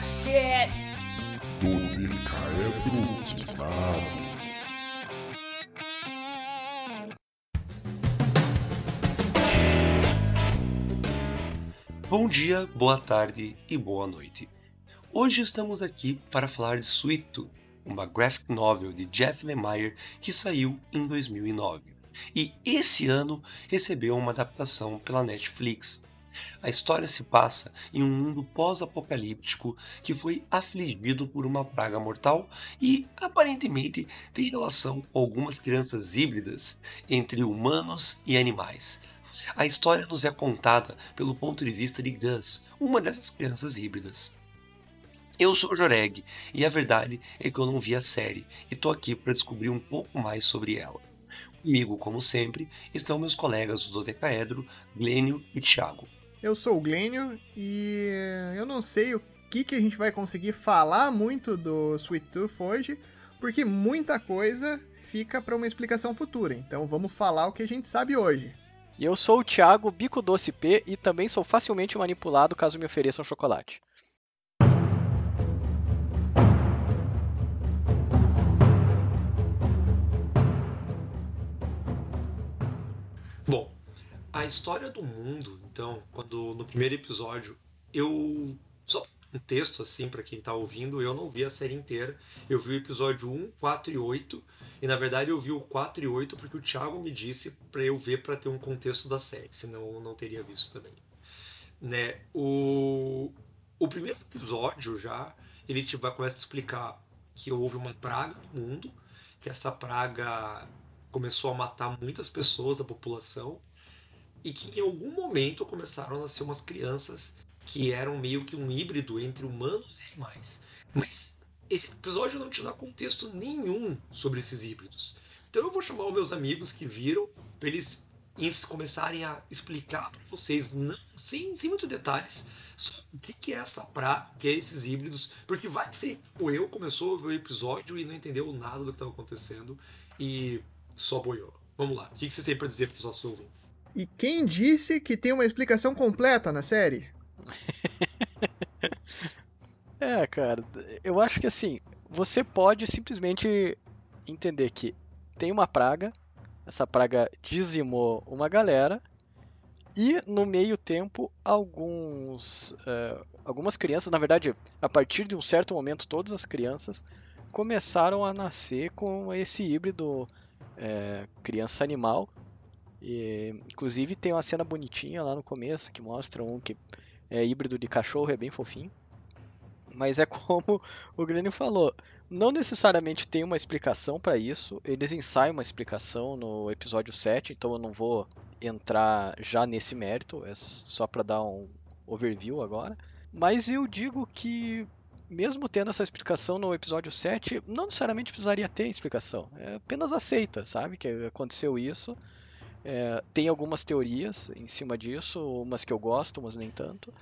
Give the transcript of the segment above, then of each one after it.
shit! Bom dia, boa tarde e boa noite. Hoje estamos aqui para falar de Sweet Tooth, uma graphic novel de Jeff Lemire que saiu em 2009 e esse ano recebeu uma adaptação pela Netflix. A história se passa em um mundo pós-apocalíptico que foi afligido por uma praga mortal e aparentemente tem relação com algumas crianças híbridas entre humanos e animais. A história nos é contada pelo ponto de vista de Gus, uma dessas crianças híbridas. Eu sou Joreg e a verdade é que eu não vi a série e tô aqui para descobrir um pouco mais sobre ela. Comigo, como sempre, estão meus colegas do Dodecaedro, Glênio e Thiago. Eu sou o Glênio e eu não sei o que, que a gente vai conseguir falar muito do Sweet Tooth hoje, porque muita coisa fica para uma explicação futura. Então vamos falar o que a gente sabe hoje. E eu sou o Thiago Bico Doce P e também sou facilmente manipulado caso me ofereçam chocolate. A história do mundo, então, quando no primeiro episódio eu só um texto assim para quem tá ouvindo, eu não vi a série inteira. Eu vi o episódio 1, 4 e 8, e na verdade eu vi o 4 e 8 porque o Thiago me disse para eu ver para ter um contexto da série, senão eu não teria visto também. Né? O o primeiro episódio já ele te vai começa a explicar que houve uma praga no mundo, que essa praga começou a matar muitas pessoas da população e que em algum momento começaram a nascer umas crianças que eram meio que um híbrido entre humanos e animais. Mas esse episódio não te dá contexto nenhum sobre esses híbridos. Então eu vou chamar os meus amigos que viram para eles começarem a explicar para vocês, não, sem, sem muitos detalhes, o que, é essa praga, o que é esses híbridos, porque vai ser o eu começou a ver o episódio e não entendeu nada do que estava acontecendo e só boiou. Vamos lá, o que, que você tem para dizer para os nossos ouvintes? E quem disse que tem uma explicação completa na série? é, cara, eu acho que assim, você pode simplesmente entender que tem uma praga, essa praga dizimou uma galera, e no meio tempo alguns, uh, algumas crianças, na verdade, a partir de um certo momento, todas as crianças começaram a nascer com esse híbrido é, criança animal. E, inclusive tem uma cena bonitinha lá no começo que mostra um que é híbrido de cachorro, é bem fofinho. Mas é como o Grêmio falou, não necessariamente tem uma explicação para isso. Eles ensaiam uma explicação no episódio 7, então eu não vou entrar já nesse mérito, é só para dar um overview agora. Mas eu digo que mesmo tendo essa explicação no episódio 7, não necessariamente precisaria ter explicação. É apenas aceita, sabe? Que aconteceu isso. É, tem algumas teorias em cima disso, umas que eu gosto, umas nem tanto.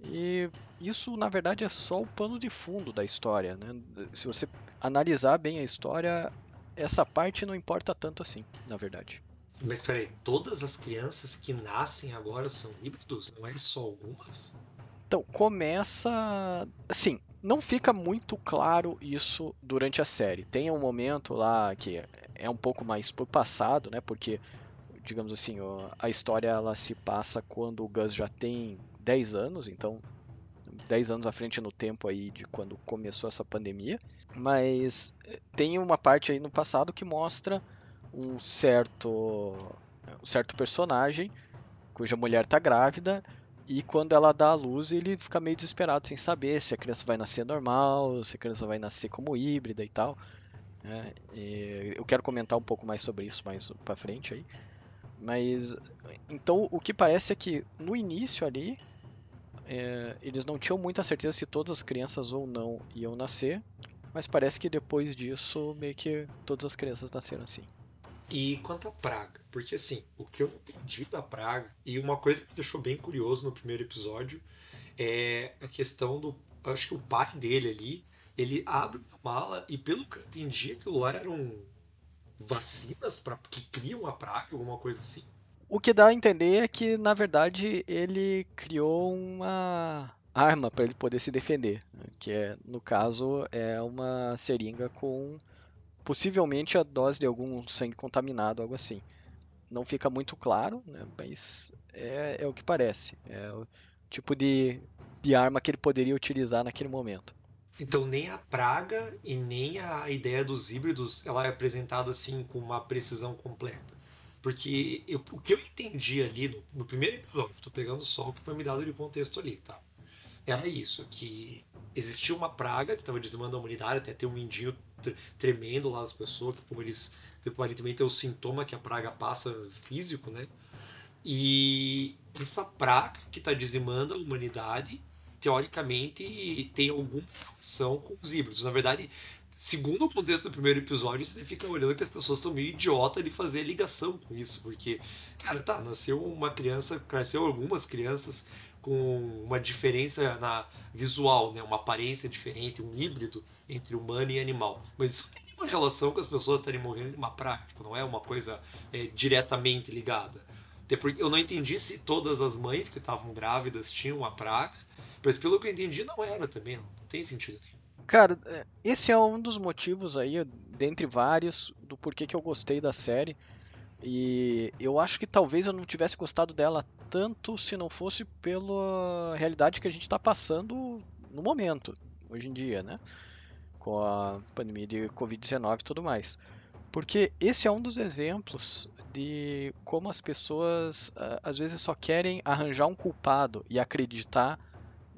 E isso, na verdade, é só o pano de fundo da história. Né? Se você analisar bem a história, essa parte não importa tanto assim, na verdade. Mas peraí, todas as crianças que nascem agora são híbridos? Não é só algumas? Então, começa. Assim, não fica muito claro isso durante a série. Tem um momento lá que é um pouco mais por passado, né? Porque, digamos assim, a história ela se passa quando o Gus já tem 10 anos, então 10 anos à frente no tempo aí de quando começou essa pandemia. Mas eh, tem uma parte aí no passado que mostra um certo, um certo personagem cuja mulher está grávida e quando ela dá a luz, ele fica meio desesperado, sem saber se a criança vai nascer normal, se a criança vai nascer como híbrida e tal. É, eu quero comentar um pouco mais sobre isso mais para frente aí. Mas então o que parece é que no início ali é, eles não tinham muita certeza se todas as crianças ou não iam nascer, mas parece que depois disso meio que todas as crianças nasceram assim. E quanto à praga, porque assim, o que eu entendi da praga, e uma coisa que me deixou bem curioso no primeiro episódio, é a questão do. Acho que o pai dele ali, ele abre uma mala e pelo que eu entendi, aquilo lá eram vacinas para que criam a praga, alguma coisa assim. O que dá a entender é que, na verdade, ele criou uma arma para ele poder se defender, que é, no caso é uma seringa com possivelmente a dose de algum sangue contaminado, algo assim. Não fica muito claro, né? mas é, é o que parece. É o tipo de, de arma que ele poderia utilizar naquele momento. Então nem a praga e nem a ideia dos híbridos ela é apresentada assim com uma precisão completa. Porque eu, o que eu entendi ali no, no primeiro episódio, estou pegando só o que foi me dado de contexto ali, tá? Era isso, que existia uma praga que estava dizimando a humanidade, até ter um mindinho tremendo lá das pessoas, que como eles aparentemente tem o sintoma que a praga passa físico, né? E essa praga que está dizimando a humanidade teoricamente tem alguma relação com os híbridos. Na verdade, segundo o contexto do primeiro episódio, você fica olhando que as pessoas são meio idiota de fazer ligação com isso, porque, cara, tá, nasceu uma criança, nasceu algumas crianças com uma diferença na visual, né, uma aparência diferente, um híbrido entre humano e animal. Mas isso tem uma relação com as pessoas estarem morrendo de uma prática, não é uma coisa é, diretamente ligada. Até porque eu não entendi se todas as mães que estavam grávidas tinham a praga, mas pelo que eu entendi, não era também. Não tem sentido Cara, é, esse é um dos motivos aí, dentre vários, do porquê que eu gostei da série. E eu acho que talvez eu não tivesse gostado dela tanto se não fosse pela realidade que a gente está passando no momento, hoje em dia, né? Com a pandemia de Covid-19 e tudo mais. Porque esse é um dos exemplos de como as pessoas às vezes só querem arranjar um culpado e acreditar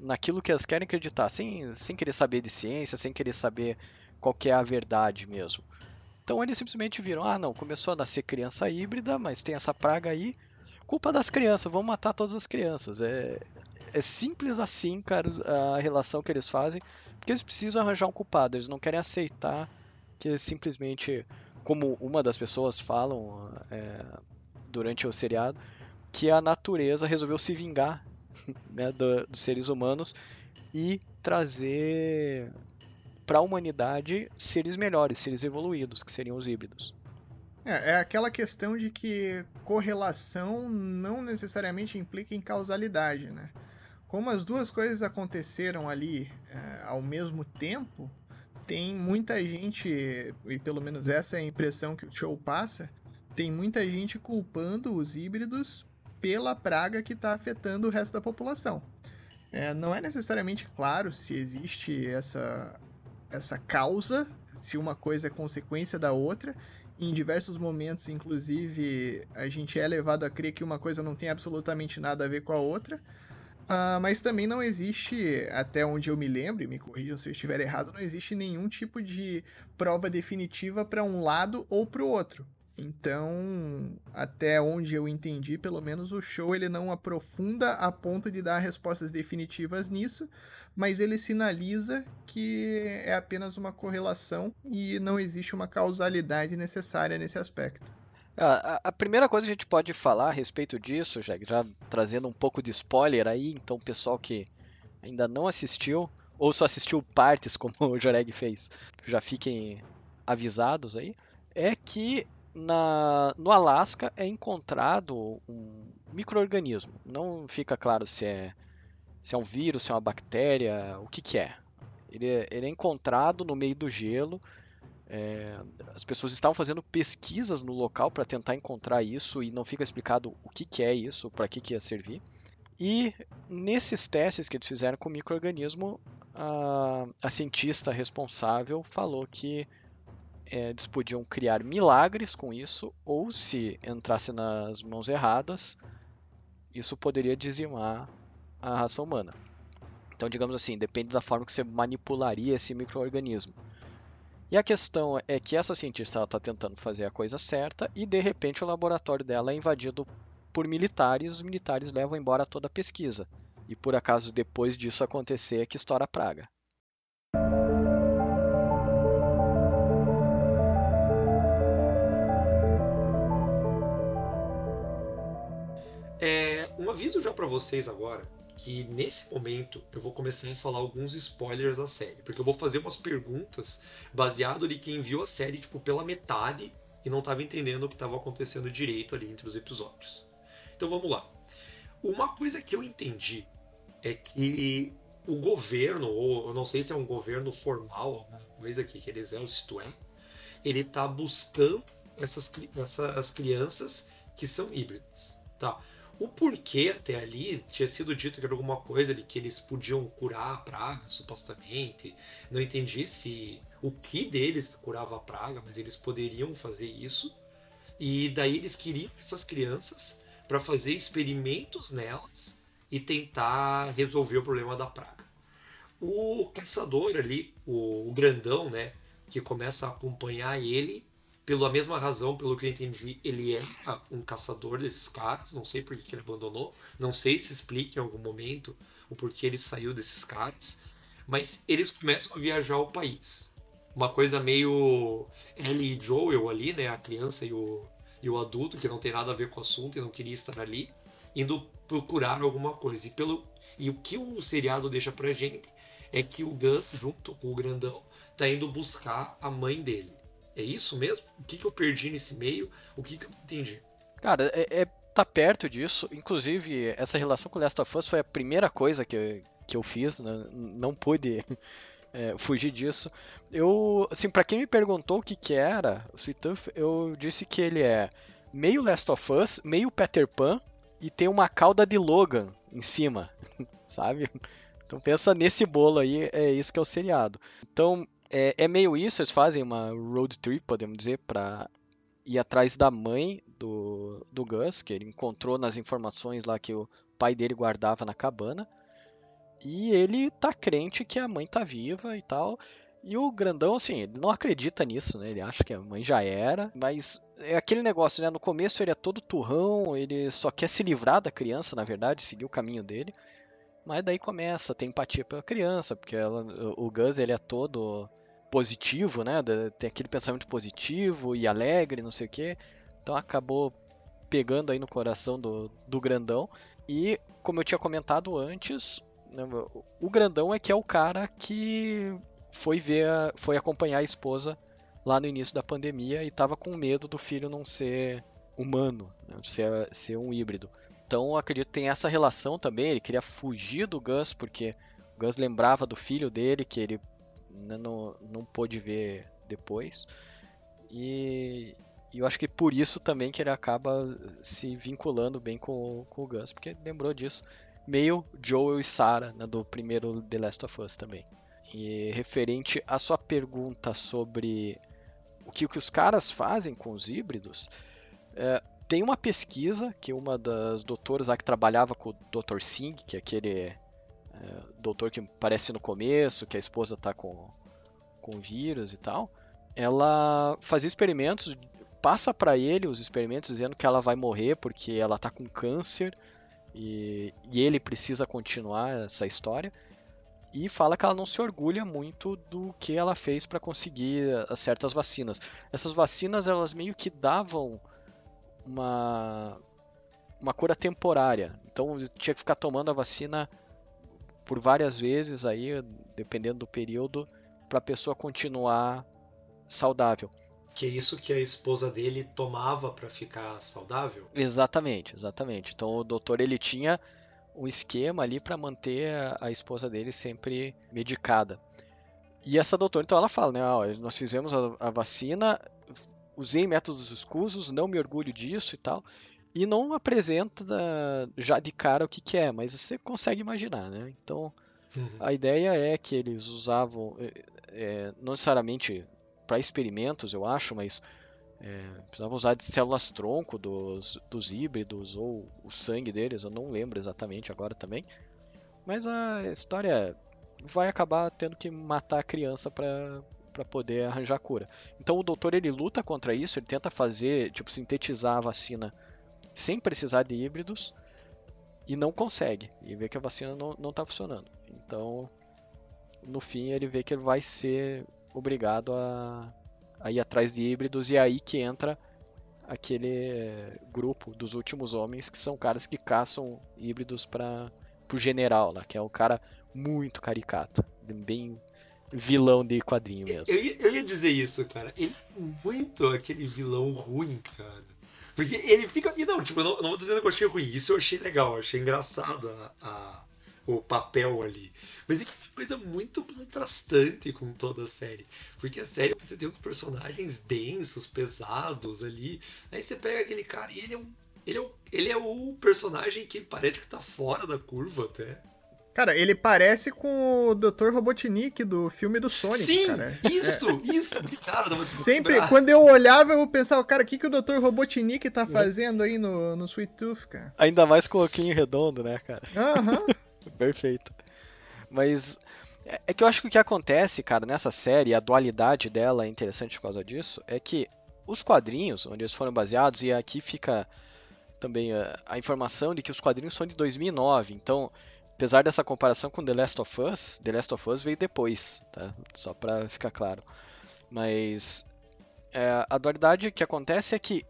naquilo que elas querem acreditar, sem, sem querer saber de ciência, sem querer saber qual é a verdade mesmo. Então eles simplesmente viram, ah não, começou a nascer criança híbrida, mas tem essa praga aí, culpa das crianças, vamos matar todas as crianças. É, é simples assim, cara, a relação que eles fazem, porque eles precisam arranjar um culpado, eles não querem aceitar que simplesmente, como uma das pessoas falam é, durante o seriado, que a natureza resolveu se vingar né, do, dos seres humanos e trazer para a humanidade seres melhores, seres evoluídos, que seriam os híbridos. É, é, aquela questão de que correlação não necessariamente implica em causalidade, né? Como as duas coisas aconteceram ali é, ao mesmo tempo, tem muita gente, e pelo menos essa é a impressão que o show passa, tem muita gente culpando os híbridos pela praga que está afetando o resto da população. É, não é necessariamente claro se existe essa, essa causa, se uma coisa é consequência da outra. Em diversos momentos, inclusive, a gente é levado a crer que uma coisa não tem absolutamente nada a ver com a outra. Uh, mas também não existe, até onde eu me lembro, e me corrijam se eu estiver errado, não existe nenhum tipo de prova definitiva para um lado ou para o outro. Então, até onde eu entendi, pelo menos o show ele não aprofunda a ponto de dar respostas definitivas nisso, mas ele sinaliza que é apenas uma correlação e não existe uma causalidade necessária nesse aspecto. A, a primeira coisa que a gente pode falar a respeito disso, já, já trazendo um pouco de spoiler aí, então pessoal que ainda não assistiu, ou só assistiu partes como o Joreg fez, já fiquem avisados aí, é que na, no Alasca é encontrado um microorganismo. Não fica claro se é, se é um vírus, se é uma bactéria, o que, que é. Ele, é. ele é encontrado no meio do gelo. É, as pessoas estavam fazendo pesquisas no local para tentar encontrar isso e não fica explicado o que, que é isso, para que, que ia servir. E nesses testes que eles fizeram com o microorganismo, a, a cientista responsável falou que é, eles podiam criar milagres com isso, ou se entrasse nas mãos erradas, isso poderia dizimar a raça humana. Então, digamos assim, depende da forma que você manipularia esse microorganismo. E a questão é que essa cientista está tentando fazer a coisa certa e de repente o laboratório dela é invadido por militares, os militares levam embora toda a pesquisa. E por acaso depois disso acontecer é que estoura a praga. Aviso já para vocês agora que nesse momento eu vou começar a falar alguns spoilers da série, porque eu vou fazer umas perguntas baseado de quem viu a série tipo pela metade e não estava entendendo o que estava acontecendo direito ali entre os episódios. Então vamos lá. Uma coisa que eu entendi é que o governo, ou eu não sei se é um governo formal, alguma coisa que aquele exército é, ele está buscando essas, essas crianças que são híbridas. Tá? O porquê até ali tinha sido dito que era alguma coisa de que eles podiam curar a praga, supostamente. Não entendi se o que deles curava a praga, mas eles poderiam fazer isso. E daí eles queriam essas crianças para fazer experimentos nelas e tentar resolver o problema da praga. O caçador ali, o, o grandão, né, que começa a acompanhar ele, pela mesma razão, pelo que eu entendi, ele é um caçador desses caras. Não sei por que ele abandonou. Não sei se explica em algum momento o porquê ele saiu desses caras. Mas eles começam a viajar o país. Uma coisa meio Ellie e Joel ali, né? A criança e o, e o adulto, que não tem nada a ver com o assunto e não queria estar ali, indo procurar alguma coisa. E, pelo, e o que o seriado deixa pra gente é que o Gus, junto com o grandão, tá indo buscar a mãe dele. É isso mesmo? O que, que eu perdi nesse meio? O que, que eu entendi? Cara, é, é, tá perto disso. Inclusive, essa relação com Last of Us foi a primeira coisa que, que eu fiz. Né? Não pude é, fugir disso. Eu, assim, para quem me perguntou o que, que era o Sweet Tooth, eu disse que ele é meio Last of Us, meio Peter Pan e tem uma cauda de Logan em cima, sabe? Então pensa nesse bolo aí, é isso que é o seriado. Então, é, é meio isso, eles fazem uma road trip, podemos dizer, para ir atrás da mãe do, do Gus, que ele encontrou nas informações lá que o pai dele guardava na cabana. E ele tá crente que a mãe tá viva e tal. E o grandão, assim, ele não acredita nisso, né? Ele acha que a mãe já era. Mas é aquele negócio, né? No começo ele é todo turrão, ele só quer se livrar da criança, na verdade, seguir o caminho dele. Mas daí começa a ter empatia pela criança, porque ela, o Gus ele é todo positivo, né? Tem aquele pensamento positivo e alegre, não sei o quê. Então acabou pegando aí no coração do, do grandão. E como eu tinha comentado antes, né, o grandão é que é o cara que foi ver, a, foi acompanhar a esposa lá no início da pandemia e estava com medo do filho não ser humano, né, ser, ser um híbrido. Então acredito que tem essa relação também. Ele queria fugir do Gus porque o Gus lembrava do filho dele que ele não, não pôde ver depois. E, e, eu acho que por isso também que ele acaba se vinculando bem com, com o Gus, porque lembrou disso. Meio Joel e Sarah né, do primeiro The Last of Us também. E referente à sua pergunta sobre o que, que os caras fazem com os híbridos, é, tem uma pesquisa que uma das doutoras lá que trabalhava com o Dr. Singh, que é aquele é, doutor que aparece no começo, que a esposa tá com, com vírus e tal, ela fazia experimentos, passa para ele os experimentos dizendo que ela vai morrer porque ela tá com câncer e, e ele precisa continuar essa história e fala que ela não se orgulha muito do que ela fez para conseguir certas vacinas. Essas vacinas elas meio que davam uma uma cura temporária. Então tinha que ficar tomando a vacina por várias vezes aí, dependendo do período, para a pessoa continuar saudável. Que é isso que a esposa dele tomava para ficar saudável? Exatamente, exatamente. Então o doutor ele tinha um esquema ali para manter a esposa dele sempre medicada. E essa doutora, então ela fala, né, ó, nós fizemos a, a vacina, usei métodos escusos, não me orgulho disso e tal e não apresenta já de cara o que, que é, mas você consegue imaginar, né? Então, uhum. a ideia é que eles usavam, é, é não necessariamente para experimentos, eu acho, mas é, precisavam usar de células tronco dos, dos híbridos ou o sangue deles, eu não lembro exatamente agora também. Mas a história vai acabar tendo que matar a criança para para poder arranjar cura. Então o doutor ele luta contra isso, ele tenta fazer, tipo, sintetizar a vacina sem precisar de híbridos e não consegue. E vê que a vacina não está funcionando. Então, no fim, ele vê que ele vai ser obrigado a, a ir atrás de híbridos e é aí que entra aquele grupo dos últimos homens que são caras que caçam híbridos para o general lá, que é um cara muito caricato, bem vilão de quadrinho mesmo. Eu, eu, ia dizer isso, cara. Ele é muito aquele vilão ruim, cara. Porque ele fica. E não, tipo, eu não, não vou dizendo que eu achei ruim, isso eu achei legal, achei engraçado a, a, o papel ali. Mas é uma coisa muito contrastante com toda a série. Porque a série você tem uns personagens densos, pesados ali. Aí você pega aquele cara e ele é um. Ele é, o, ele é o personagem que parece que tá fora da curva até. Cara, ele parece com o Dr. Robotnik do filme do Sonic, Sim, cara. isso, é. isso. Cara, Sempre, quando eu olhava, eu pensava, cara, o que, que o Dr. Robotnik tá fazendo aí no, no Sweet Tooth, cara? Ainda mais com o oquinho redondo, né, cara? Aham. Uhum. Perfeito. Mas é, é que eu acho que o que acontece, cara, nessa série, a dualidade dela é interessante por causa disso, é que os quadrinhos, onde eles foram baseados, e aqui fica também a, a informação de que os quadrinhos são de 2009, então apesar dessa comparação com The Last of Us, The Last of Us veio depois, tá? Só para ficar claro. Mas é, a dualidade que acontece é que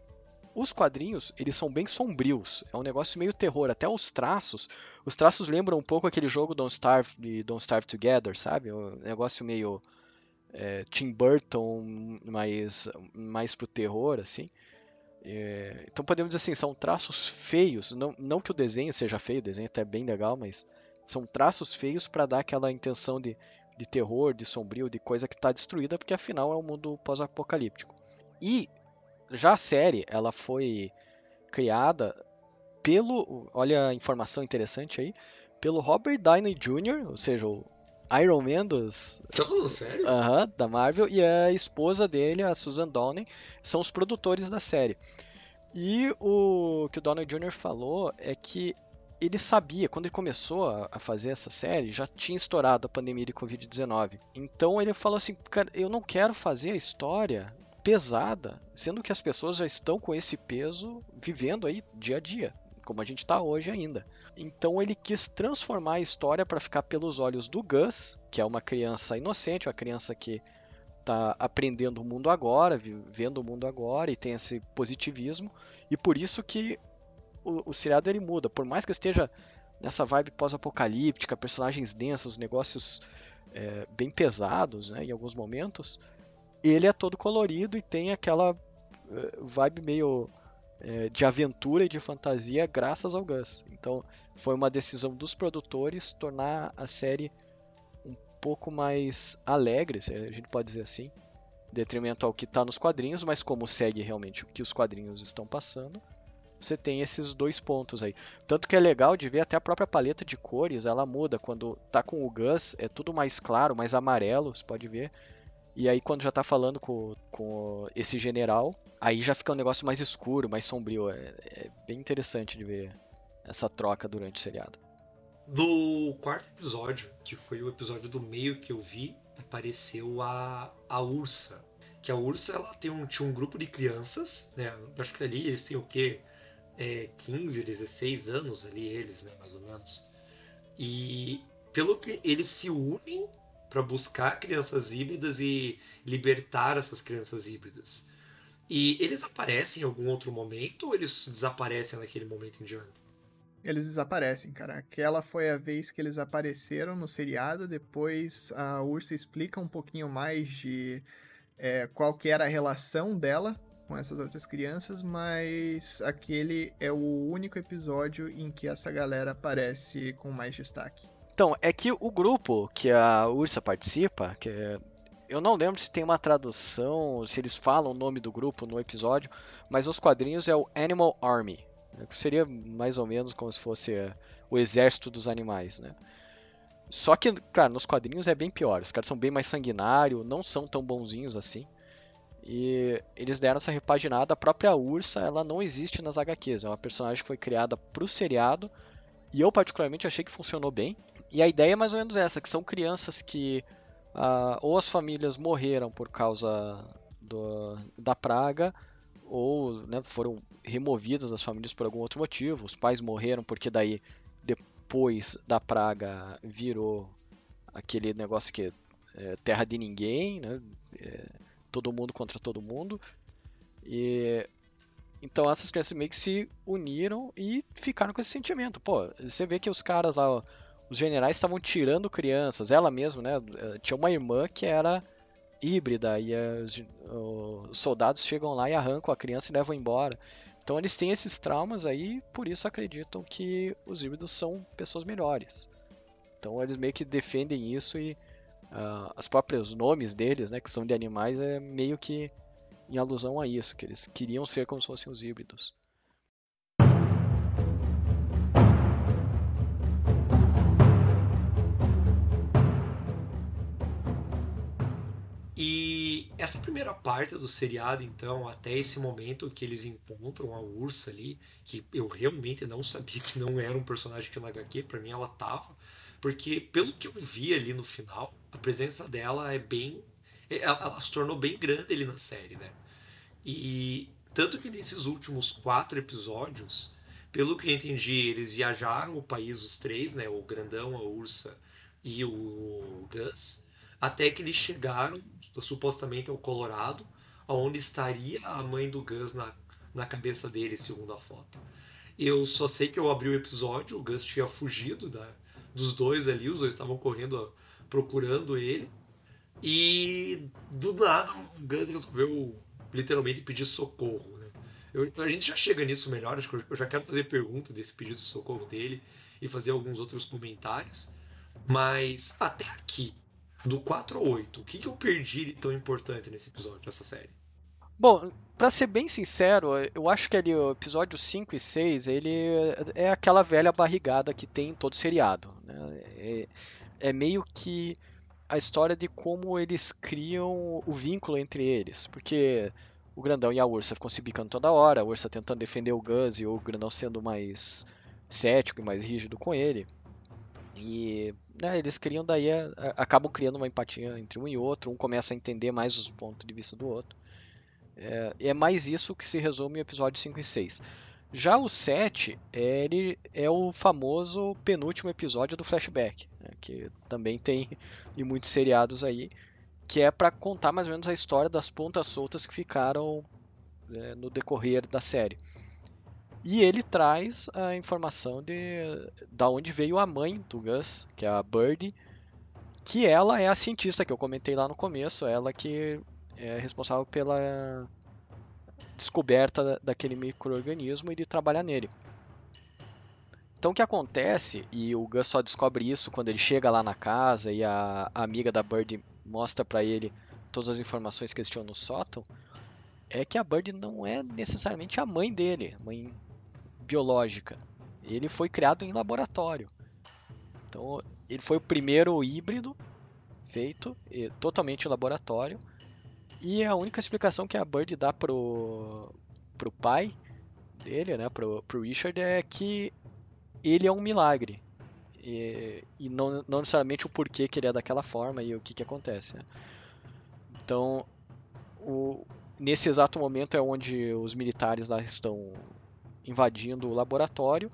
os quadrinhos, eles são bem sombrios. É um negócio meio terror. Até os traços. Os traços lembram um pouco aquele jogo Don't Starve e Don't Starve Together, sabe? É um negócio meio é, Tim Burton, mais, mais pro terror, assim. É, então podemos dizer assim, são traços feios. Não, não que o desenho seja feio, o desenho é bem legal, mas são traços feios para dar aquela intenção de, de terror, de sombrio, de coisa que está destruída, porque afinal é um mundo pós-apocalíptico. E já a série, ela foi criada pelo, olha a informação interessante aí, pelo Robert Downey Jr., ou seja, o Iron Man dos, tá falando sério? Uh -huh, da Marvel, e a esposa dele, a Susan Downing, são os produtores da série. E o que o Downey Jr. falou é que ele sabia, quando ele começou a, fazer essa série, já tinha estourado a pandemia de Covid-19. Então ele falou assim: cara, eu não quero fazer a história pesada, sendo que as pessoas já estão com esse peso vivendo aí dia a dia, como a gente está hoje ainda. Então ele quis transformar a história para ficar pelos olhos do Gus, que é uma criança inocente, uma criança que está aprendendo o mundo agora, vivendo o mundo agora e tem esse positivismo, e por isso que o, o seriado ele muda. Por mais que esteja nessa vibe pós-apocalíptica, personagens densos, negócios é, bem pesados né, em alguns momentos, ele é todo colorido e tem aquela é, vibe meio é, de aventura e de fantasia graças ao Gus. Então foi uma decisão dos produtores tornar a série um pouco mais alegre, a gente pode dizer assim, detrimento ao que está nos quadrinhos, mas como segue realmente o que os quadrinhos estão passando, você tem esses dois pontos aí. Tanto que é legal de ver até a própria paleta de cores, ela muda. Quando tá com o Gus, é tudo mais claro, mais amarelo, você pode ver. E aí quando já tá falando com, com esse general, aí já fica um negócio mais escuro, mais sombrio. É, é bem interessante de ver essa troca durante o seriado. No quarto episódio, que foi o episódio do meio que eu vi, apareceu a, a Ursa. Que a Ursa ela tem um, tinha um grupo de crianças, né? Acho que ali eles têm o quê? É, 15, 16 anos ali, eles, né, mais ou menos. E pelo que eles se unem para buscar crianças híbridas e libertar essas crianças híbridas. E eles aparecem em algum outro momento ou eles desaparecem naquele momento em diante? Eles desaparecem, cara. Aquela foi a vez que eles apareceram no seriado. Depois a Ursa explica um pouquinho mais de é, qual que era a relação dela com essas outras crianças, mas aquele é o único episódio em que essa galera aparece com mais destaque. Então, é que o grupo que a Ursa participa, que é... eu não lembro se tem uma tradução, se eles falam o nome do grupo no episódio, mas nos quadrinhos é o Animal Army, né? seria mais ou menos como se fosse é, o exército dos animais, né? Só que, cara, nos quadrinhos é bem pior. Os caras são bem mais sanguinários, não são tão bonzinhos assim. E eles deram essa repaginada. A própria Ursa, ela não existe nas HQs. É uma personagem que foi criada pro seriado. E eu, particularmente, achei que funcionou bem. E a ideia é mais ou menos essa: que são crianças que ah, ou as famílias morreram por causa do, da praga, ou né, foram removidas das famílias por algum outro motivo. Os pais morreram porque daí, depois da praga, virou aquele negócio que é terra de ninguém, né? É, todo mundo contra todo mundo. E então essas crianças meio que se uniram e ficaram com esse sentimento. Pô, você vê que os caras lá, os generais estavam tirando crianças, ela mesma, né? Eh, tinha uma irmã que era híbrida e os, os soldados chegam lá e arrancam a criança e levam embora. Então eles têm esses traumas aí, por isso acreditam que os híbridos são pessoas melhores. Então eles meio que defendem isso e uh, os próprios nomes deles, né, que são de animais, é meio que em alusão a isso, que eles queriam ser como se fossem os híbridos. E essa primeira parte do seriado, então, até esse momento que eles encontram a Ursa ali, que eu realmente não sabia que não era um personagem que na HQ, pra mim ela tava, porque pelo que eu vi ali no final, a presença dela é bem. Ela, ela se tornou bem grande ali na série, né? E tanto que nesses últimos quatro episódios, pelo que eu entendi, eles viajaram o país, os três, né? O Grandão, a Ursa e o Gus, até que eles chegaram supostamente ao Colorado, onde estaria a mãe do Gus na, na cabeça dele, segundo a foto. Eu só sei que eu abri o episódio, o Gus tinha fugido da, dos dois ali, os dois estavam correndo procurando ele. E do nada o Gus resolveu literalmente pedir socorro. Né? Eu, a gente já chega nisso melhor, acho que eu já quero fazer pergunta desse pedido de socorro dele e fazer alguns outros comentários. Mas até aqui, do 4 ao 8, o que, que eu perdi de tão importante nesse episódio, nessa série? Bom, para ser bem sincero, eu acho que ali o episódio 5 e 6, ele é aquela velha barrigada que tem em todo seriado. Né? É, é meio que a história de como eles criam o vínculo entre eles. Porque o Grandão e a Ursa ficam se bicando toda hora, a Ursa tentando defender o Gus e o Grandão sendo mais cético e mais rígido com ele. E né, eles criam daí, acabam criando uma empatia entre um e outro, um começa a entender mais os pontos de vista do outro. É, é mais isso que se resume em episódio 5 e 6. Já o 7 é, ele é o famoso penúltimo episódio do flashback, né, que também tem em muitos seriados aí, que é para contar mais ou menos a história das pontas soltas que ficaram é, no decorrer da série. E ele traz a informação de da onde veio a mãe do Gus, que é a Birdie, que ela é a cientista que eu comentei lá no começo, ela que é responsável pela descoberta daquele microorganismo e de trabalhar nele. Então o que acontece, e o Gus só descobre isso quando ele chega lá na casa e a, amiga da Birdie mostra para ele todas as informações que eles tinham no sótão, é que a Bird não é necessariamente a mãe dele, mãe biológica. Ele foi criado em laboratório. Então, ele foi o primeiro híbrido feito totalmente em laboratório. E a única explicação que a Bird dá pro, pro pai dele, né, pro, pro Richard, é que ele é um milagre. E, e não, não, necessariamente o porquê que ele é daquela forma e o que, que acontece. Né? Então, o, nesse exato momento é onde os militares lá estão invadindo o laboratório.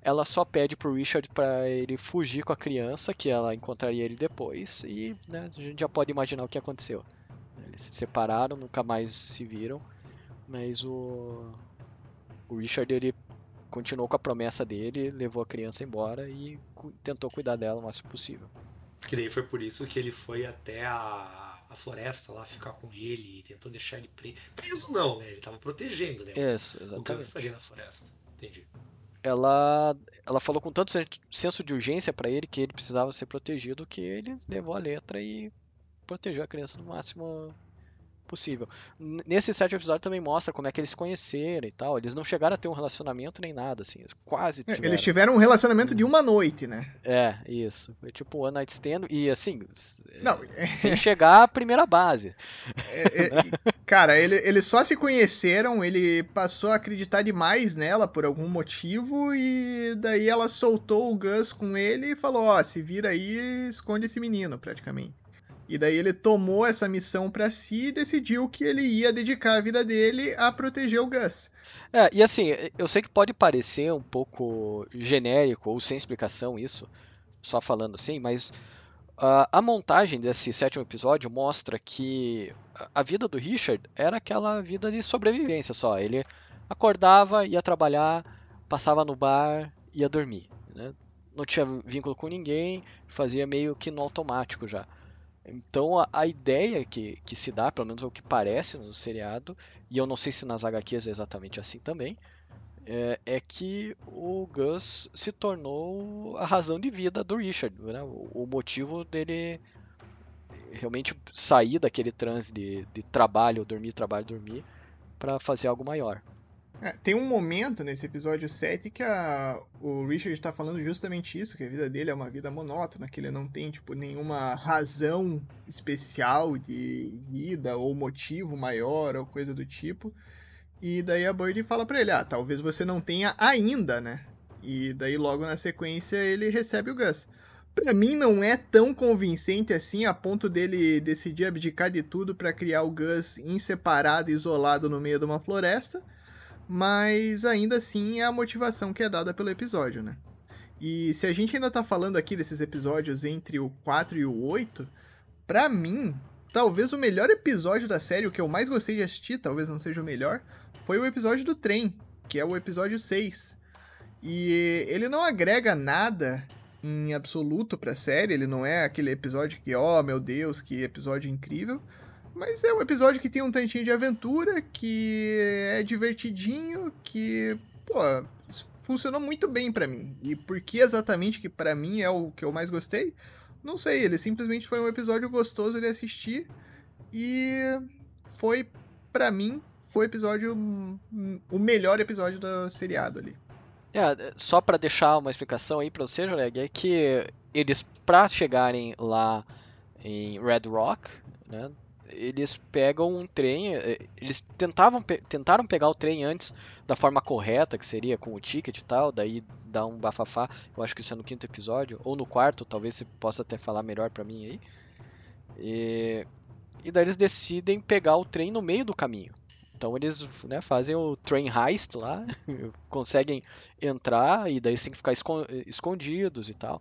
Ela só pede pro Richard para ele fugir com a criança, que ela encontraria ele depois, e né, a gente já pode imaginar o que aconteceu. Eles se separaram, nunca mais se viram, mas o, o Richard ele continuou com a promessa dele, levou a criança embora e tentou cuidar dela o máximo possível. Que daí foi por isso que ele foi até a a floresta lá, ficar com ele e tentou deixar ele preso. Preso não, né? Ele tava protegendo, né? Isso, exatamente. Ali na floresta. Entendi. Ela, ela falou com tanto senso de urgência para ele que ele precisava ser protegido que ele levou a letra e protegeu a criança no máximo possível. Nesse sétimo episódio também mostra como é que eles se conheceram e tal. Eles não chegaram a ter um relacionamento nem nada, assim. Quase é, tiveram. Eles tiveram um relacionamento de uma noite, né? É, isso. Foi tipo One Night Stand e assim. Não, é... sem chegar à primeira base. É, é, cara, ele, eles só se conheceram, ele passou a acreditar demais nela por algum motivo e daí ela soltou o Gus com ele e falou: Ó, oh, se vira aí esconde esse menino, praticamente. E daí ele tomou essa missão para si e decidiu que ele ia dedicar a vida dele a proteger o Gus. É, e assim, eu sei que pode parecer um pouco genérico ou sem explicação isso, só falando assim, mas uh, a montagem desse sétimo episódio mostra que a vida do Richard era aquela vida de sobrevivência só. Ele acordava, ia trabalhar, passava no bar, ia dormir. Né? Não tinha vínculo com ninguém, fazia meio que no automático já. Então a, a, ideia que, que se dá, pelo menos é o que parece no seriado, e eu não sei se nas HQs é exatamente assim também, é, é, que o Gus se tornou a razão de vida do Richard, né? o, o motivo dele realmente sair daquele transe de, de trabalho, dormir, trabalho, dormir, para fazer algo maior. É, tem um momento nesse episódio 7 que a, o Richard está falando justamente isso, que a vida dele é uma vida monótona, que ele não tem, tipo, nenhuma razão especial de vida ou motivo maior ou coisa do tipo. E daí a Bird fala para ele, ah, talvez você não tenha ainda, né? E daí logo na sequência ele recebe o Gus. Pra mim não é tão convincente assim a ponto dele decidir abdicar de tudo para criar o Gus inseparado, isolado no meio de uma floresta mas ainda assim é a motivação que é dada pelo episódio, né? E se a gente ainda tá falando aqui desses episódios entre o 4 e o 8, pra mim, talvez o melhor episódio da série, o que eu mais gostei de assistir, talvez não seja o melhor, foi o episódio do trem, que é o episódio 6. E ele não agrega nada em absoluto pra série, ele não é aquele episódio que, oh meu Deus, que episódio incrível, mas é um episódio que tem um tantinho de aventura, que é divertidinho, que, pô, funcionou muito bem para mim. E por que exatamente que para mim é o que eu mais gostei? Não sei, ele simplesmente foi um episódio gostoso de assistir e foi para mim o episódio o melhor episódio do seriado ali. É, só para deixar uma explicação aí para você, Joreg, é que eles para chegarem lá em Red Rock, né, eles pegam um trem, eh, eles tentavam, tentaram pegar o trem antes da forma correta, que seria com o ticket e tal, daí dá um bafafá, eu acho que isso é no quinto episódio, ou no quarto, talvez você possa até falar melhor para mim aí. E, e daí eles decidem pegar o trem no meio do caminho. Então eles né, fazem o train heist lá, conseguem entrar e daí eles têm que ficar escondidos e tal.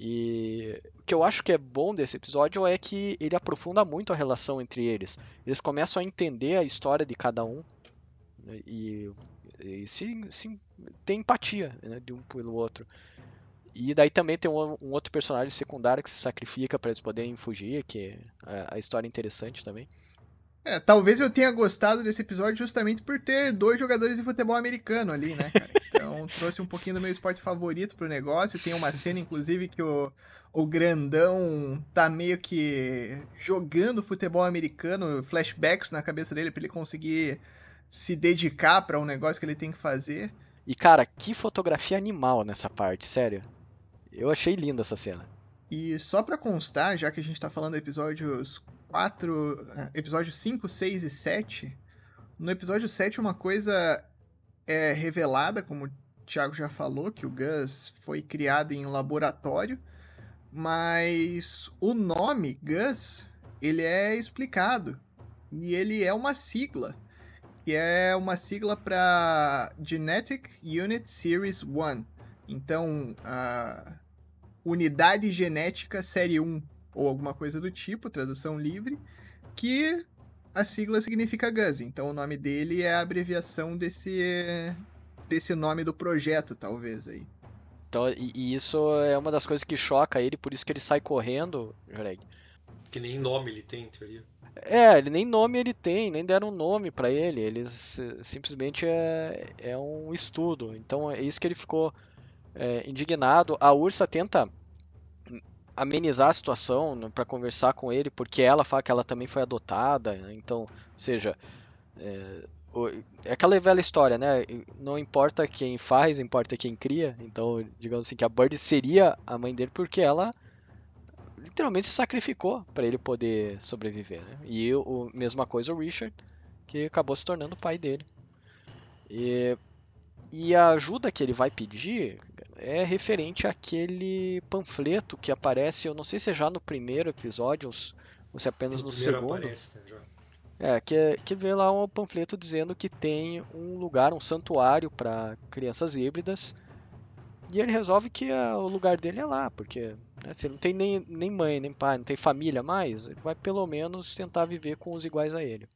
E o que eu acho que é bom desse episódio é que ele aprofunda muito a relação entre eles. Eles começam a entender a história de cada um né, e, e se, se, tem empatia né, de um pelo outro. E daí também tem um, um outro personagem secundário que se sacrifica para eles poderem fugir, que é a história interessante também. É, talvez eu tenha gostado desse episódio justamente por ter dois jogadores de futebol americano ali, né, cara? Então trouxe um pouquinho do meu esporte favorito pro negócio. Tem uma cena, inclusive, que o, o grandão tá meio que jogando futebol americano, flashbacks na cabeça dele para ele conseguir se dedicar para um negócio que ele tem que fazer. E cara, que fotografia animal nessa parte, sério. Eu achei linda essa cena. E só para constar, já que a gente tá falando episódios 4, é, episódios 5, 6 e 7, no episódio 7 uma coisa é revelada, como o Thiago já falou, que o Gus foi criado em laboratório, mas o nome Gus, ele é explicado e ele é uma sigla, que é uma sigla para Genetic Unit Series 1. Então, a Unidade Genética Série 1, ou alguma coisa do tipo, tradução livre, que a sigla significa Gus. Então o nome dele é a abreviação desse desse nome do projeto, talvez aí. Então, e, e isso é uma das coisas que choca ele, por isso que ele sai correndo, Joreg. Que nem nome ele tem, em teoria. É, ele nem nome ele tem, nem deram um nome para ele. Eles simplesmente é, é um estudo. Então é isso que ele ficou é, indignado. A Ursa tenta amenizar a situação né, para conversar com ele, porque ela fala que ela também foi adotada, né? então, ou seja, é, é, aquela velha história, né? Não importa quem faz, importa quem cria. Então, digamos assim, que a Bird seria a mãe dele porque ela literalmente se sacrificou para ele poder sobreviver. Né? E o mesma coisa o Richard, que acabou se tornando o pai dele. E, e a ajuda que ele vai pedir é referente àquele panfleto que aparece, eu não sei se é já no primeiro episódio ou se é apenas no, segundo. Aparece, né, é, que, que vê lá um panfleto dizendo que tem um lugar, um santuário para crianças híbridas. E ele resolve que a, o lugar dele é lá, porque né, se não tem nem, nem mãe, nem pai, não tem família mais, ele vai pelo menos tentar viver com os iguais a ele.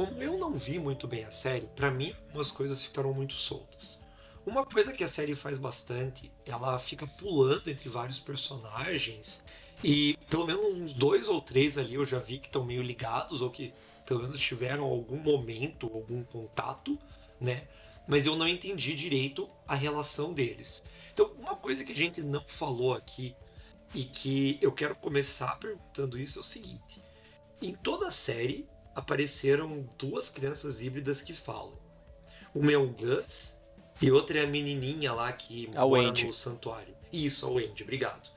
Como eu não vi muito bem a série, para mim algumas coisas ficaram muito soltas. Uma coisa que a série faz bastante, ela fica pulando entre vários personagens e pelo menos uns dois ou três ali eu já vi que estão meio ligados ou que pelo menos tiveram algum momento, algum contato, né? Mas eu não entendi direito a relação deles. Então, uma coisa que a gente não falou aqui e que eu quero começar perguntando isso é o seguinte: em toda a série apareceram duas crianças híbridas que falam. Uma é o Gus e outra é a menininha lá que a mora Wendy. no santuário. Isso, a Wendy, obrigado.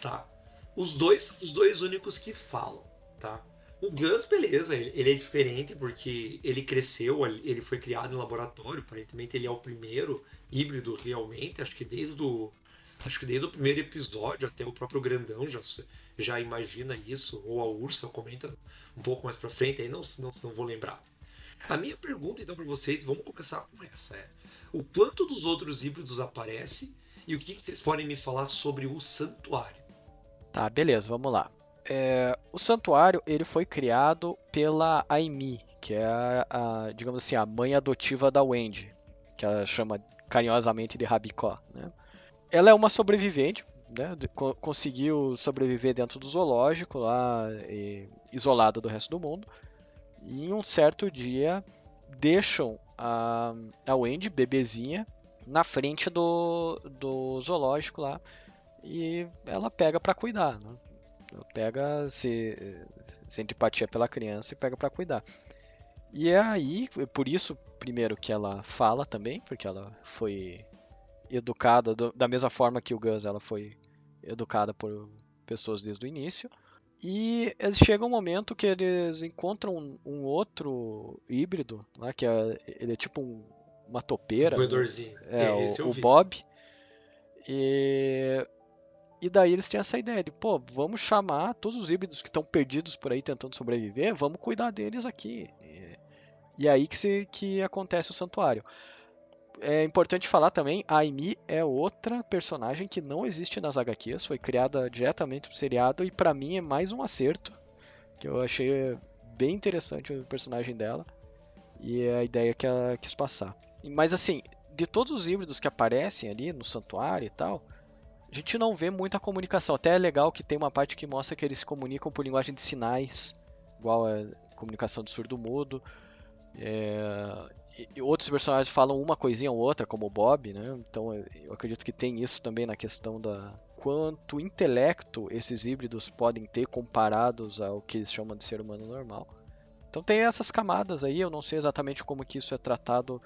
Tá. Os dois são os dois únicos que falam, tá? O Gus, beleza, ele, ele é diferente porque ele cresceu, ele foi criado em laboratório, aparentemente ele é o primeiro híbrido realmente, acho que desde o acho que desde o primeiro episódio até o próprio Grandão já já imagina isso, ou a Ursa comenta um pouco mais pra frente, aí não, não, não vou lembrar. A minha pergunta então para vocês, vamos começar com essa, é o quanto dos outros híbridos aparece e o que, que vocês podem me falar sobre o santuário? Tá, beleza, vamos lá. É, o santuário ele foi criado pela Aimi, que é a, a, digamos assim, a mãe adotiva da Wendy, que ela chama carinhosamente de Rabicó. Né? Ela é uma sobrevivente, né? Co conseguiu sobreviver dentro do zoológico lá, isolada do resto do mundo. E em um certo dia deixam a, a Wendy, bebezinha, na frente do, do zoológico lá e ela pega para cuidar. Né? Pega, se sente empatia pela criança e pega para cuidar. E é aí, por isso, primeiro que ela fala também, porque ela foi educada do, da mesma forma que o Gus, ela foi educada por pessoas desde o início. E chega um momento que eles encontram um, um outro híbrido, né, que é, ele é tipo um, uma topeira. Um. Né? É, o, o Bob. E, e daí eles têm essa ideia de, pô, vamos chamar todos os híbridos que estão perdidos por aí tentando sobreviver, vamos cuidar deles aqui. E, e aí que, se, que acontece o santuário é importante falar também, a Amy é outra personagem que não existe nas HQs, foi criada diretamente pro seriado e para mim é mais um acerto, que eu achei bem interessante o personagem dela e a ideia que ela quis passar. Mas assim, de todos os híbridos que aparecem ali no santuário e tal, a gente não vê muita comunicação. Até é legal que tem uma parte que mostra que eles se comunicam por linguagem de sinais, igual a comunicação de surdo-mudo. É, e outros personagens falam uma coisinha ou outra, como o Bob, né? Então eu acredito que tem isso também na questão da quanto intelecto esses híbridos podem ter comparados ao que eles chamam de ser humano normal. Então tem essas camadas aí, eu não sei exatamente como que isso é tratado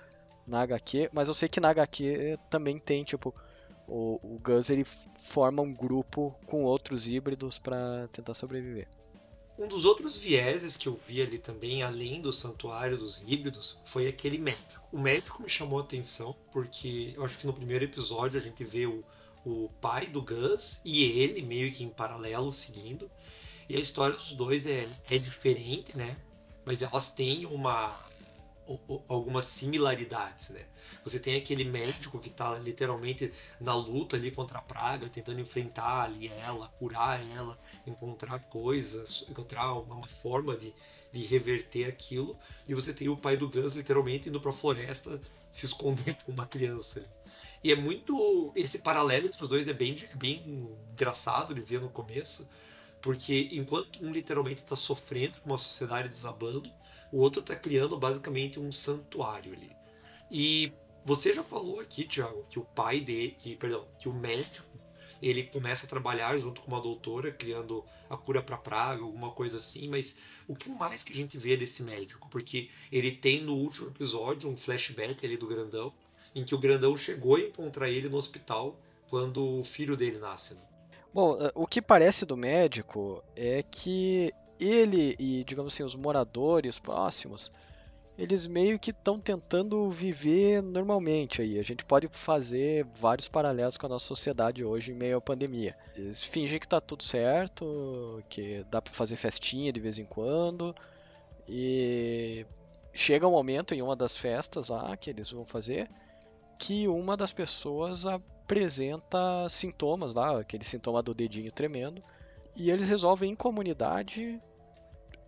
na HQ, mas eu sei que na HQ também tem, tipo, o, o Gus ele forma um grupo com outros híbridos para tentar sobreviver. Um dos outros vieses que eu vi ali também, além do santuário dos híbridos, foi aquele médico. O médico me chamou a atenção porque eu acho que no primeiro episódio a gente vê o, o pai do Gus e ele meio que em paralelo seguindo. E a história dos dois é, é diferente, né? Mas elas têm uma algumas similaridades, né? Você tem aquele médico que está literalmente na luta ali contra a praga, tentando enfrentar ali ela, curar ela, encontrar coisas, encontrar uma forma de, de reverter aquilo. E você tem o pai do Gus literalmente indo para a floresta se esconder com uma criança. E é muito esse paralelo entre os dois é bem bem engraçado de ver no começo, porque enquanto um literalmente está sofrendo com uma sociedade desabando, o outro está criando basicamente um santuário ali. E você já falou aqui, Thiago, que o pai dele, que, perdão, que o médico, ele começa a trabalhar junto com uma doutora, criando a cura para praga, alguma coisa assim, mas o que mais que a gente vê desse médico? Porque ele tem no último episódio um flashback ali do Grandão, em que o Grandão chegou a encontrar ele no hospital quando o filho dele nasce. Né? Bom, eh, o que parece do médico é que ele e, digamos assim, os moradores próximos, eles meio que estão tentando viver normalmente aí. A gente pode fazer vários paralelos com a nossa sociedade hoje em meio à pandemia. Eles fingem que tá tudo certo, que dá para fazer festinha de vez em quando. E chega um momento em uma das festas lá que eles vão fazer que uma das pessoas apresenta sintomas lá, aquele sintoma do dedinho tremendo e eles resolvem, em comunidade,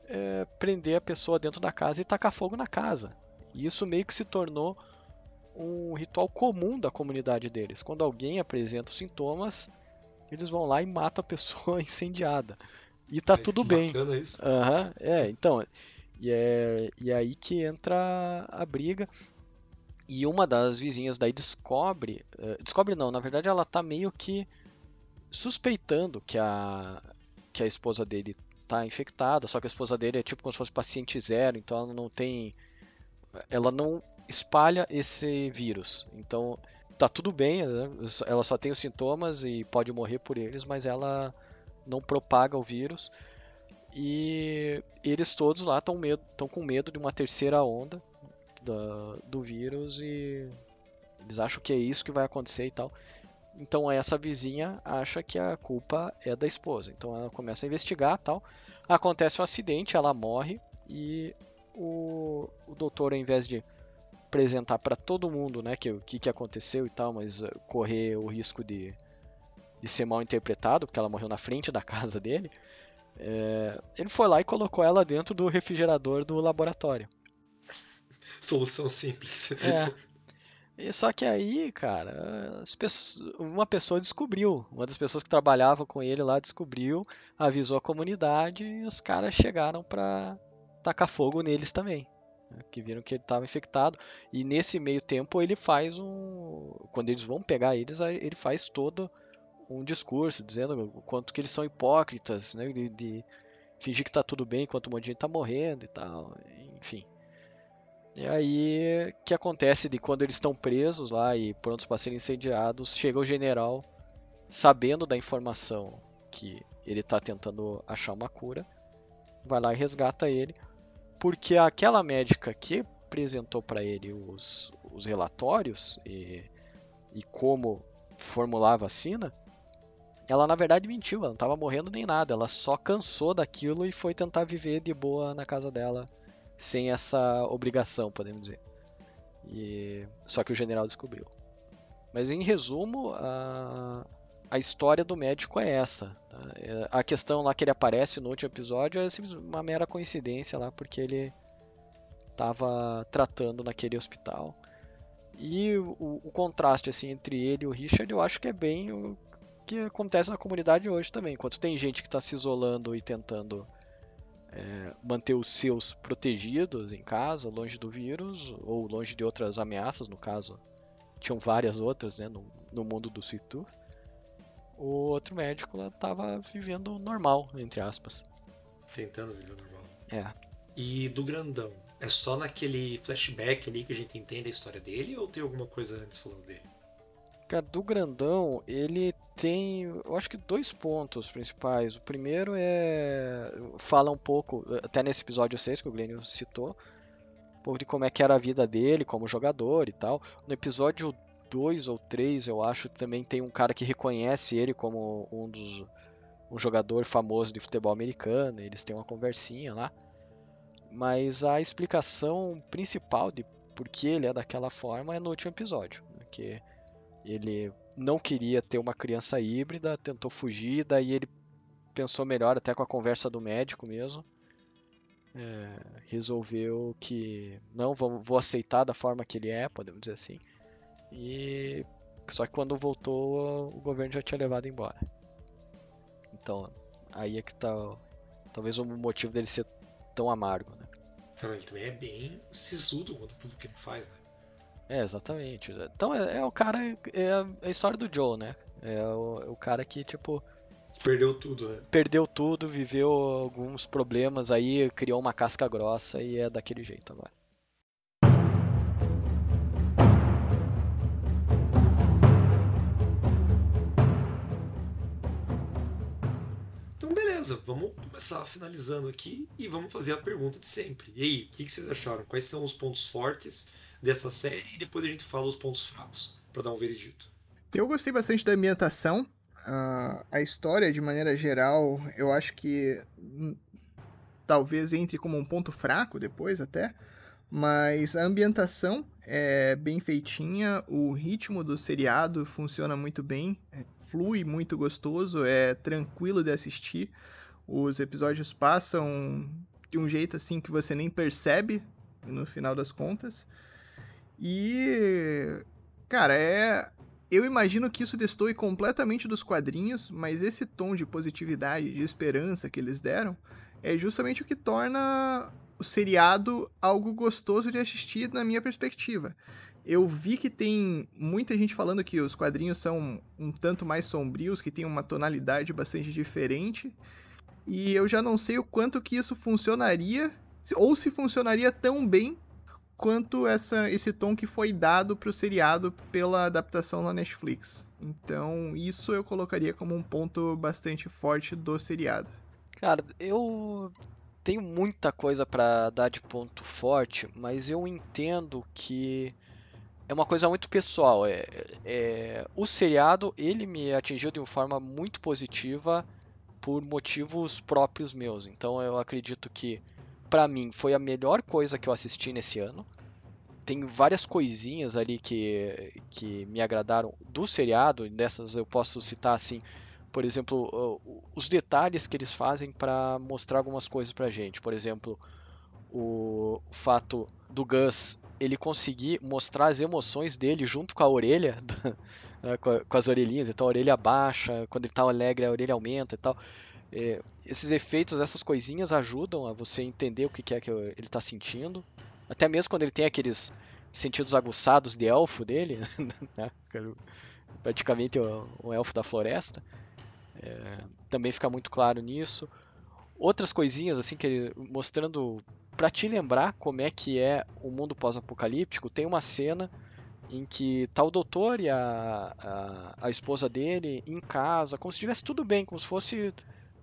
é, prender a pessoa dentro da casa e tacar fogo na casa. E isso meio que se tornou um ritual comum da comunidade deles. Quando alguém apresenta os sintomas, eles vão lá e matam a pessoa incendiada. E tá Mas tudo bem. Isso. Aham, é, então. E é, e é aí que entra a briga. E uma das vizinhas daí descobre. eh, descobre não, na verdade ela tá meio que suspeitando que a, que a esposa dele tá infectada, só que a esposa dele é tipo como se fosse paciente zero, então ela não tem. Ela não espalha esse vírus. Então tá tudo bem, né? ela só tem os sintomas e pode morrer por eles, mas ela não propaga o vírus. E eles todos lá estão com medo de uma terceira onda da- do vírus e eles acham que é isso que vai acontecer e tal. Então essa vizinha acha que a culpa é da esposa. Então ela começa a investigar tal. Acontece um acidente, ela morre e o, o doutor, ao invés de apresentar para todo mundo né, que o que, que aconteceu e tal, mas eh, correr o risco de, de ser mal interpretado, porque ela morreu na frente da casa dele, eh, ele foi lá e colocou ela dentro do refrigerador do laboratório. Solução simples. É. E só que aí, cara, as pessoas- uma pessoa descobriu, uma das pessoas que trabalhava com ele lá descobriu, avisou a comunidade e os caras chegaram pra tacar fogo neles também. né, Que viram que ele estava infectado. E nesse meio tempo ele faz um. Quando eles vão pegar eles, ele faz todo um discurso dizendo o quanto que eles são hipócritas, né? De, de fingir que tá tudo bem enquanto um monte de gente tá morrendo e tal. Enfim. E aí, o que acontece de quando eles estão presos lá e prontos para serem incendiados, chega o general sabendo da informação que ele está tentando achar uma cura, vai lá e resgata ele, porque aquela médica que apresentou para ele os, os relatórios e, e como formular a vacina, ela na verdade mentiu, ela não estava morrendo nem nada, ela só cansou daquilo e foi tentar viver de boa na casa dela sem essa obrigação, podemos dizer. E... Só que o general descobriu. Mas em resumo, a, a história do médico é essa. tá? É, A questão lá que ele aparece no último episódio é simplesmente uma mera coincidência lá, porque ele estava tratando naquele hospital. E o, o contraste assim entre ele e o Richard, eu acho que é bem o que acontece na comunidade hoje também. Enquanto tem gente que está se isolando e tentando é, manter os seus protegidos em casa, longe do vírus ou longe de outras ameaças, no caso, tinham várias outras né, no, no mundo do Tooth. O outro médico estava vivendo normal, entre aspas. Tentando viver normal. É. E do grandão, é só naquele flashback ali que a gente entende a história dele ou tem alguma coisa antes falando dele? Cara, do grandão, ele tem, eu acho que dois pontos principais. O primeiro é fala um pouco, até nesse episódio 6 que o Glênio citou, um pouco de como é que era a vida dele como jogador e tal. No episódio 2 ou 3, eu acho, também tem um cara que reconhece ele como um dos um jogador famoso de futebol americano, eles têm uma conversinha lá. Mas a explicação principal de por que ele é daquela forma é no último episódio, né, que ele não queria ter uma criança híbrida, tentou fugir, daí ele pensou melhor, até com a conversa do médico mesmo. é, resolveu que não vou, vou aceitar da forma que ele é, podemos dizer assim. E só que quando voltou, o governo já tinha levado embora. Então, aí é que tá talvez o motivo dele ser tão amargo, né? Ele também é bem sisudo contra tudo que ele faz, né? É, exatamente. Então é, é o cara, é a, é a história do Joe, né? É o, é o cara que, tipo, Perdeu tudo, né? perdeu tudo, viveu alguns problemas aí, criou uma casca grossa e é daquele jeito agora. Então beleza, vamos começar finalizando aqui e vamos fazer a pergunta de sempre. E aí, o que que vocês acharam? Quais são os pontos fortes dessa série? E depois a gente fala os pontos fracos, pra dar um veredito. Eu gostei bastante da ambientação. Ah, a história, de maneira geral, eu acho que hum, talvez entre como um ponto fraco depois até. Mas a ambientação é bem feitinha, o ritmo do seriado funciona muito bem, é, flui muito gostoso, é tranquilo de assistir. Os episódios passam de um jeito assim que você nem percebe no final das contas. E. Cara, é. Eu imagino que isso destoe completamente dos quadrinhos, mas esse tom de positividade, de esperança que eles deram, é justamente o que torna o seriado algo gostoso de assistir na minha perspectiva. Eu vi que tem muita gente falando que os quadrinhos são um tanto mais sombrios, que tem uma tonalidade bastante diferente. E eu já não sei o quanto que isso funcionaria, ou se funcionaria tão bem quanto essa, esse tom que foi dado para o seriado pela adaptação na Netflix. Então, isso eu colocaria como um ponto bastante forte do seriado. Cara, eu tenho muita coisa para dar de ponto forte, mas eu entendo que é uma coisa muito pessoal. É, é, o seriado ele me atingiu de uma forma muito positiva por motivos próprios meus. Então eu acredito que para mim foi a melhor coisa que eu assisti nesse ano. Tem várias coisinhas ali que, que me agradaram do seriado, dessas eu posso citar assim, por exemplo, os detalhes que eles fazem para mostrar algumas coisas pra gente. Por exemplo, o fato do Gus ele conseguir mostrar as emoções dele junto com a orelha, com, as orelhinhas, então a orelha baixa, quando ele está alegre a orelha aumenta e tal. É, esses efeitos, essas coisinhas ajudam a você entender o que é que ele está sentindo. Até mesmo quando ele tem aqueles sentidos aguçados de elfo dele, né? praticamente um elfo da floresta. É, também fica muito claro nisso. Outras coisinhas assim que ele mostrando para te lembrar como é que é o mundo pós-apocalíptico, tem uma cena em que tá o doutor e a, a, a esposa dele em casa, como se estivesse tudo bem, como se fosse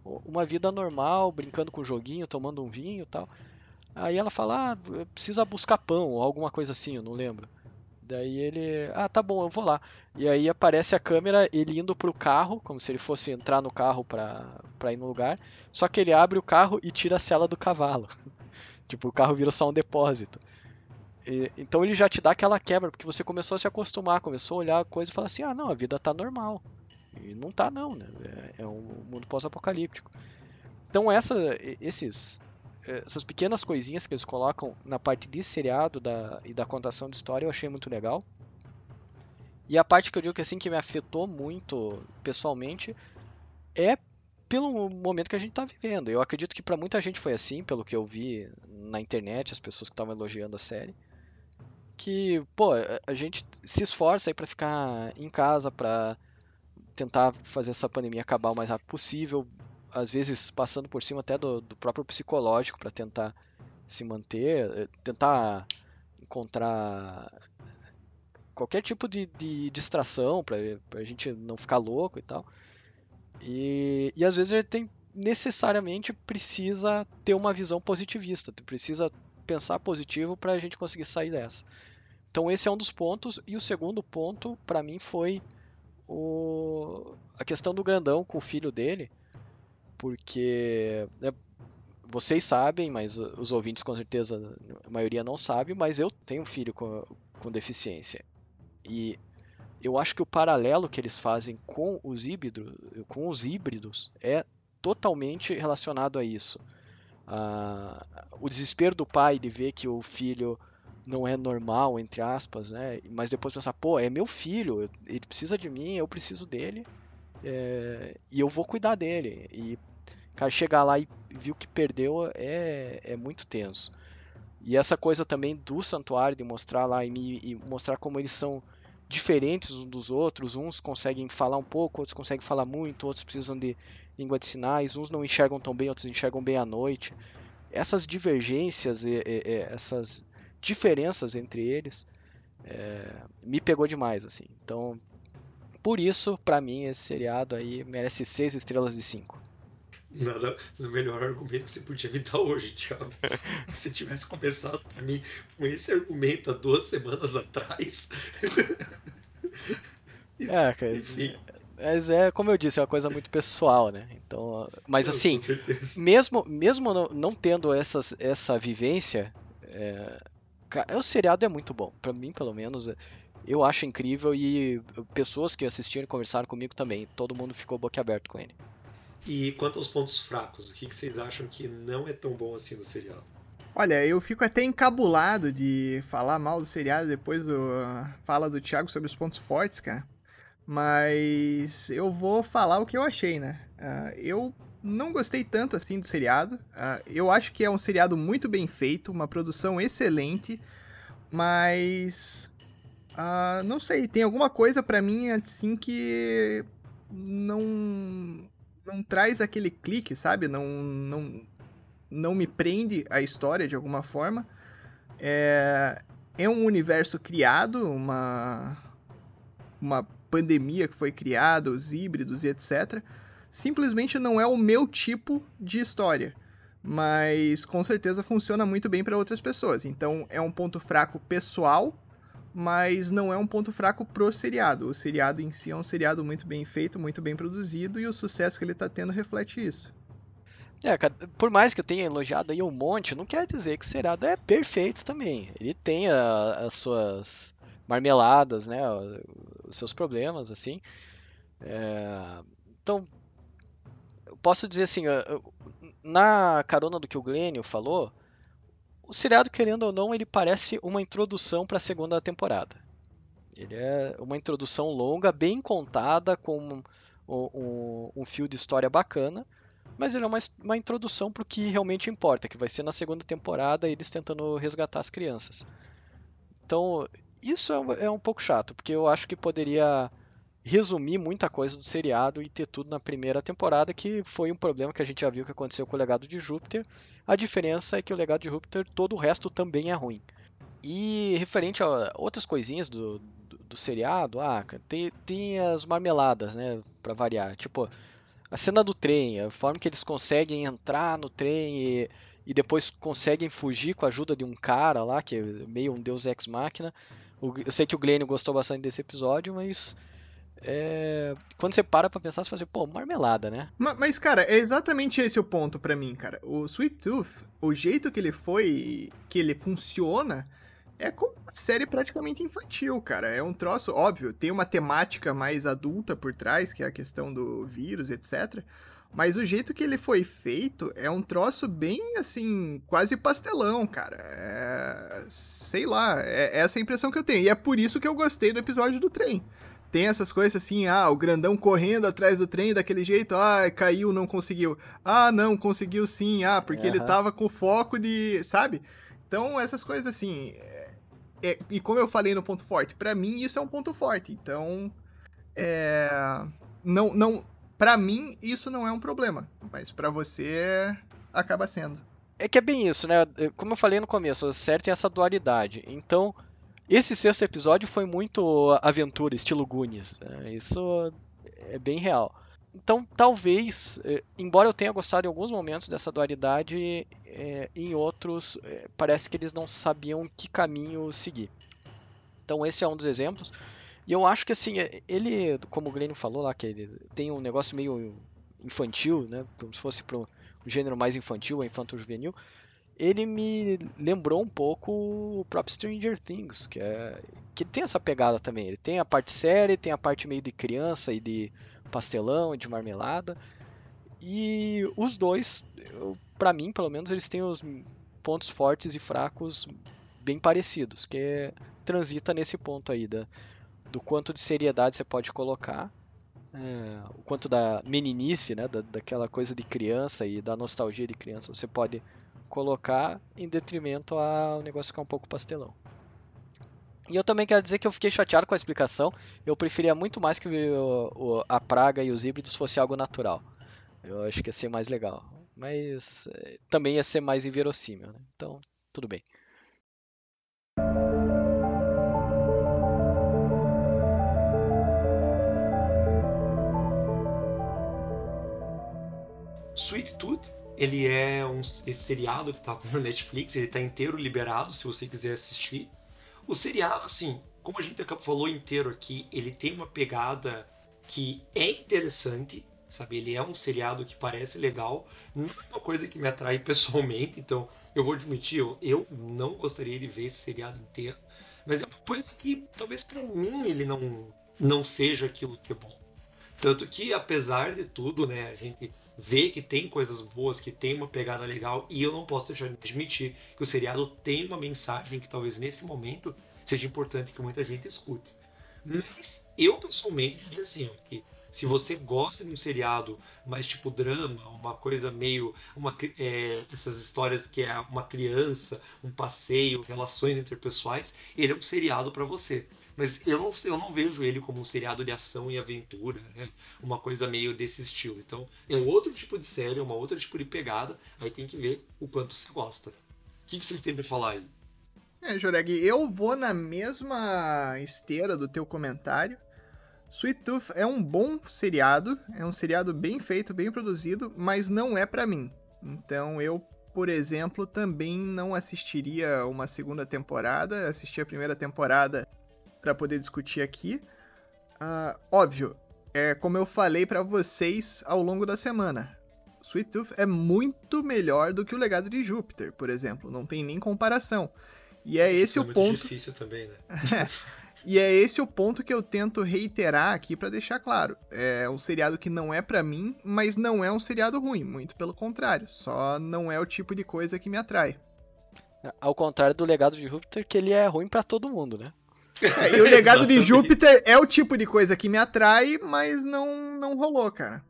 uma vida normal, brincando com o joguinho, tomando um vinho e tal. Aí ela fala, ah, precisa buscar pão, ou alguma coisa assim, eu não lembro. Daí ele, ah, tá bom, eu vou lá. E aí aparece a câmera, ele indo pro carro, como se ele fosse entrar no carro pra, pra ir no lugar. Só que ele abre o carro e tira a cela do cavalo. tipo, o carro vira só um depósito. E, então ele já te dá aquela quebra, porque você começou a se acostumar, começou a olhar a coisa e falar assim, ah, não, a vida tá normal. E não tá não, né? É, é um mundo pós-apocalíptico. Então essa, esses, essas pequenas coisinhas que eles colocam na parte de seriado da, e da contação de história eu achei muito legal. E a parte que eu digo que assim que me afetou muito pessoalmente é pelo momento que a gente está vivendo. Eu acredito que para muita gente foi assim, pelo que eu vi na internet, as pessoas que estavam elogiando a série, que pô, a gente se esforça aí para ficar em casa, para tentar fazer essa pandemia acabar o mais rápido possível, às vezes passando por cima até do, do próprio psicológico para tentar se manter, eh, tentar encontrar qualquer tipo de, de distração para a gente não ficar louco e tal. E, e às vezes a gente tem, necessariamente precisa ter uma visão positivista, precisa pensar positivo para a gente conseguir sair dessa. Então esse é um dos pontos e o segundo ponto para mim foi o, a questão do grandão com o filho dele, porque né, vocês sabem, mas os ouvintes com certeza a maioria não sabe, mas eu tenho um filho com, com deficiência. E eu acho que o paralelo que eles fazem com os híbridos, com os híbridos é totalmente relacionado a isso. O desespero do pai de ver que o filho não é normal, entre aspas, né? Mas depois pensar, pô, é meu filho, ele precisa de mim, eu preciso dele, é, e eu vou cuidar dele. E, cara, chegar lá e viu que perdeu é, é muito tenso. E essa coisa também do santuário, de mostrar lá e, me, e mostrar como eles são diferentes uns dos outros, uns conseguem falar um pouco, outros conseguem falar muito, outros precisam de língua de sinais, uns não enxergam tão bem, outros enxergam bem à noite. Essas divergências, essas diferenças entre eles é, me pegou demais, assim. Então, por isso, para mim, esse seriado aí merece 6 estrelas de 5. Nada, o melhor argumento que você podia me dar hoje, Thiago. Se você tivesse começado para mim com esse argumento há duas semanas atrás. é, cara. Enfim. Mas é, como eu disse, é uma coisa muito pessoal, né? Então, mas assim, mesmo, mesmo não, não tendo essas, essa vivência, é, o seriado é muito bom. para mim, pelo menos, eu acho incrível e pessoas que assistiram e conversaram comigo também. Todo mundo ficou boquiaberto com ele. E quanto aos pontos fracos, o que vocês acham que não é tão bom assim no seriado? Olha, eu fico até encabulado de falar mal do seriado depois do fala do Thiago sobre os pontos fortes, cara. Mas eu vou falar o que eu achei, né? Uh, eu não gostei tanto assim do seriado. Uh, eu acho que é um seriado muito bem feito, uma produção excelente, mas uh, não sei, tem alguma coisa para mim assim que não não traz aquele clique, sabe? Não não não me prende a história de alguma forma. É, é um universo criado, uma uma pandemia que foi criada, os híbridos e etc simplesmente não é o meu tipo de história. Mas com certeza funciona muito bem para outras pessoas. Então é um ponto fraco pessoal, mas não é um ponto fraco pro seriado. O seriado em si é um seriado muito bem feito, muito bem produzido e o sucesso que ele tá tendo reflete isso. É, por mais que eu tenha elogiado aí um monte, não quer dizer que o seriado é perfeito também. Ele tem a, as suas marmeladas, né, os seus problemas, assim. É, então, posso dizer assim, na carona do que o Glênio falou, o seriado, querendo ou não, ele parece uma introdução para a segunda temporada. Ele é uma introdução longa, bem contada, com um, um, um fio de história bacana, mas ele é uma, uma introdução para o que realmente importa, que vai ser na segunda temporada eles tentando resgatar as crianças. Então, isso é, é um pouco chato, porque eu acho que poderia resumir muita coisa do seriado e ter tudo na primeira temporada, que foi um problema que a gente já viu que aconteceu com o legado de Júpiter. A diferença é que o legado de Júpiter, todo o resto também é ruim. E referente a outras coisinhas do, do, do seriado, ah, tem, tem as marmeladas, né, para variar. Tipo, a cena do trem, a forma que eles conseguem entrar no trem e, e depois conseguem fugir com a ajuda de um cara lá, que é meio um deus ex-máquina. Eu sei que o Glenn gostou bastante desse episódio, mas é... quando você para pra pensar, você fala assim, pô, marmelada, né? Mas, mas, cara, é exatamente esse o ponto para mim, cara. O Sweet Tooth, o jeito que ele foi, que ele funciona, é como uma série praticamente infantil, cara. É um troço, óbvio, tem uma temática mais adulta por trás, que é a questão do vírus, etc. Mas o jeito que ele foi feito é um troço bem, assim, quase pastelão, cara. É... Sei lá, é essa a impressão que eu tenho. E é por isso que eu gostei do episódio do trem tem essas coisas assim, ah, o grandão correndo atrás do trem daquele jeito, ah, caiu, não conseguiu. Ah, não, conseguiu sim, ah, porque uhum. ele tava com foco de, sabe? Então, essas coisas assim, é, é, e como eu falei no ponto forte, para mim isso é um ponto forte. Então, é, não, não, para mim isso não é um problema, mas para você acaba sendo. É que é bem isso, né? Como eu falei no começo, o certo tem essa dualidade. Então, esse sexto episódio foi muito aventura, estilo Goonies. Né? Isso é bem real. Então, talvez, eh, embora eu tenha gostado em alguns momentos dessa dualidade, é, em outros é, parece que eles não sabiam que caminho seguir. Então, esse é um dos exemplos. E eu acho que, assim, ele, como o Glenn falou lá, que ele tem um negócio meio infantil, né? Como se fosse para um gênero mais infantil, infanto-juvenil ele me lembrou um pouco o próprio Stranger Things, que é que tem essa pegada também. Ele tem a parte séria, tem a parte meio de criança e de pastelão e de marmelada. E os dois, para mim, pelo menos, eles têm os pontos fortes e fracos bem parecidos, que é, transita nesse ponto aí da, do quanto de seriedade você pode colocar, é, o quanto da meninice, né, da, daquela coisa de criança e da nostalgia de criança você pode colocar em detrimento ao negócio ficar um pouco pastelão. E eu também quero dizer que eu fiquei chateado com a explicação. Eu preferia muito mais que o, o, a praga e os híbridos fosse algo natural. Eu acho que ia ser mais legal. Mas é, também ia ser mais inverossímil. Né? Então, tudo bem. Sweet Tooth ele é um, esse seriado que tá no Netflix, ele tá inteiro liberado se você quiser assistir. O seriado, assim, como a gente falou inteiro aqui, ele tem uma pegada que é interessante, sabe? Ele é um seriado que parece legal, não é uma coisa que me atrai pessoalmente, então eu vou admitir, eu, eu não gostaria de ver esse seriado inteiro, mas é uma coisa que talvez para mim ele não não seja aquilo que é bom. Tanto que, apesar de tudo, né, a gente vê que tem coisas boas, que tem uma pegada legal, e eu não posso deixar de admitir que o seriado tem uma mensagem que talvez nesse momento seja importante que muita gente escute. Mas eu pessoalmente diria assim, que se você gosta de um seriado mais tipo drama, uma coisa meio. Uma, é, essas histórias que é uma criança, um passeio, relações interpessoais, ele é um seriado para você. Mas eu não, eu não vejo ele como um seriado de ação e aventura, né? uma coisa meio desse estilo. Então é outro tipo de série, é uma outra tipo de pegada, aí tem que ver o quanto você gosta. O que, que vocês têm pra falar aí? É, Joreg, eu vou na mesma esteira do teu comentário. Sweet Tooth é um bom seriado, é um seriado bem feito, bem produzido, mas não é para mim. Então eu, por exemplo, também não assistiria uma segunda temporada, assisti a primeira temporada para poder discutir aqui. Uh, óbvio, é como eu falei para vocês ao longo da semana. Sweet Tooth é muito melhor do que o Legado de Júpiter, por exemplo, não tem nem comparação. E é esse Isso o é ponto. Muito difícil também, né? E é esse o ponto que eu tento reiterar aqui para deixar claro. É um seriado que não é para mim, mas não é um seriado ruim, muito pelo contrário. Só não é o tipo de coisa que me atrai. Ao contrário do legado de Júpiter, que ele é ruim para todo mundo, né? É, e o legado de Júpiter é o tipo de coisa que me atrai, mas não, não rolou, cara.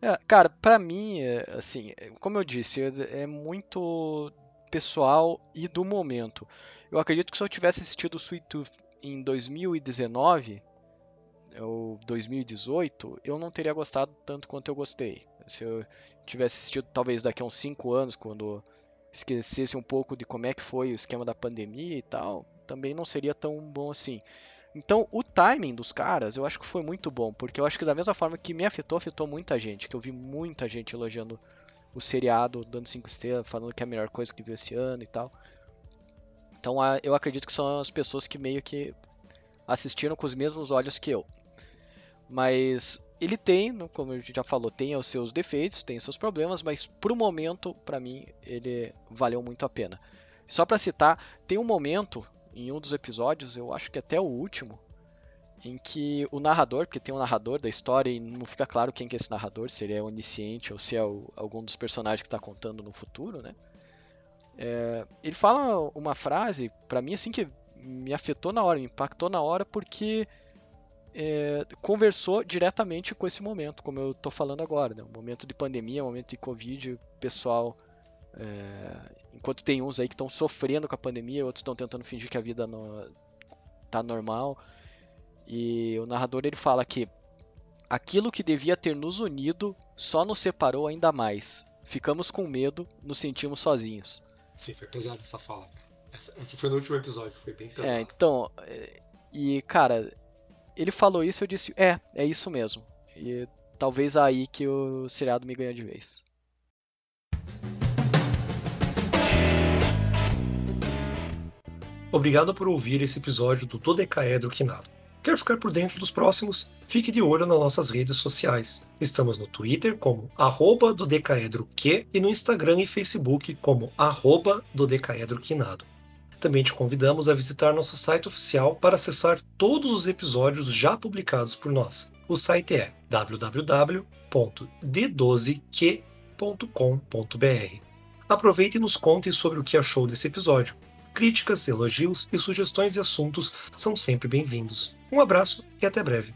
É, cara, para mim, é, assim, como eu disse, é, é muito pessoal e do momento. Eu acredito que se eu tivesse assistido Sweet Tooth em 2019 ou 2018, eu não teria gostado tanto quanto eu gostei. Se eu tivesse assistido talvez daqui a uns 5 anos, quando esquecesse um pouco de como é que foi o esquema da pandemia e tal, também não seria tão bom assim. Então, o timing dos caras, eu acho que foi muito bom, porque eu acho que da mesma forma que me afetou, afetou muita gente, que eu vi muita gente elogiando o seriado, dando 5 estrelas, falando que é a melhor coisa que viu esse ano e tal. Então eu acredito que são as pessoas que meio que assistiram com os mesmos olhos que eu. Mas ele tem, como a gente já falou, tem os seus defeitos, tem os seus problemas, mas pro momento, para mim, ele valeu muito a pena. Só para citar, tem um momento em um dos episódios, eu acho que até o último, em que o narrador, porque tem um narrador da história e não fica claro quem que é esse narrador, se ele é onisciente ou se é o, algum dos personagens que está contando no futuro, né? É, ele fala uma frase, para mim, assim, que me afetou na hora, me impactou na hora, porque é, conversou diretamente com esse momento, como eu estou falando agora, né? Um momento de pandemia, um momento de Covid, pessoal. É, enquanto tem uns aí que estão sofrendo com a pandemia, outros estão tentando fingir que a vida no, tá normal. E o narrador ele fala que aquilo que devia ter nos unido só nos separou ainda mais. Ficamos com medo, nos sentimos sozinhos. Sim, foi pesado essa fala. Essa, essa foi no último episódio, foi bem pesado. É, então. É, e, cara, ele falou isso eu disse, é, é isso mesmo. E talvez aí que o seriado me ganhou de vez. Obrigado por ouvir esse episódio do Dodecaedro Quinado. Quer ficar por dentro dos próximos? Fique de olho nas nossas redes sociais. Estamos no Twitter como arroba do Decaedroque e no Instagram e Facebook como arroba do Decaedroquinado. Também te convidamos a visitar nosso site oficial para acessar todos os episódios já publicados por nós. O site é www.d12q.com.br. Aproveite e nos conte sobre o que achou desse episódio. Críticas, elogios e sugestões de assuntos são sempre bem-vindos. Um abraço e até breve.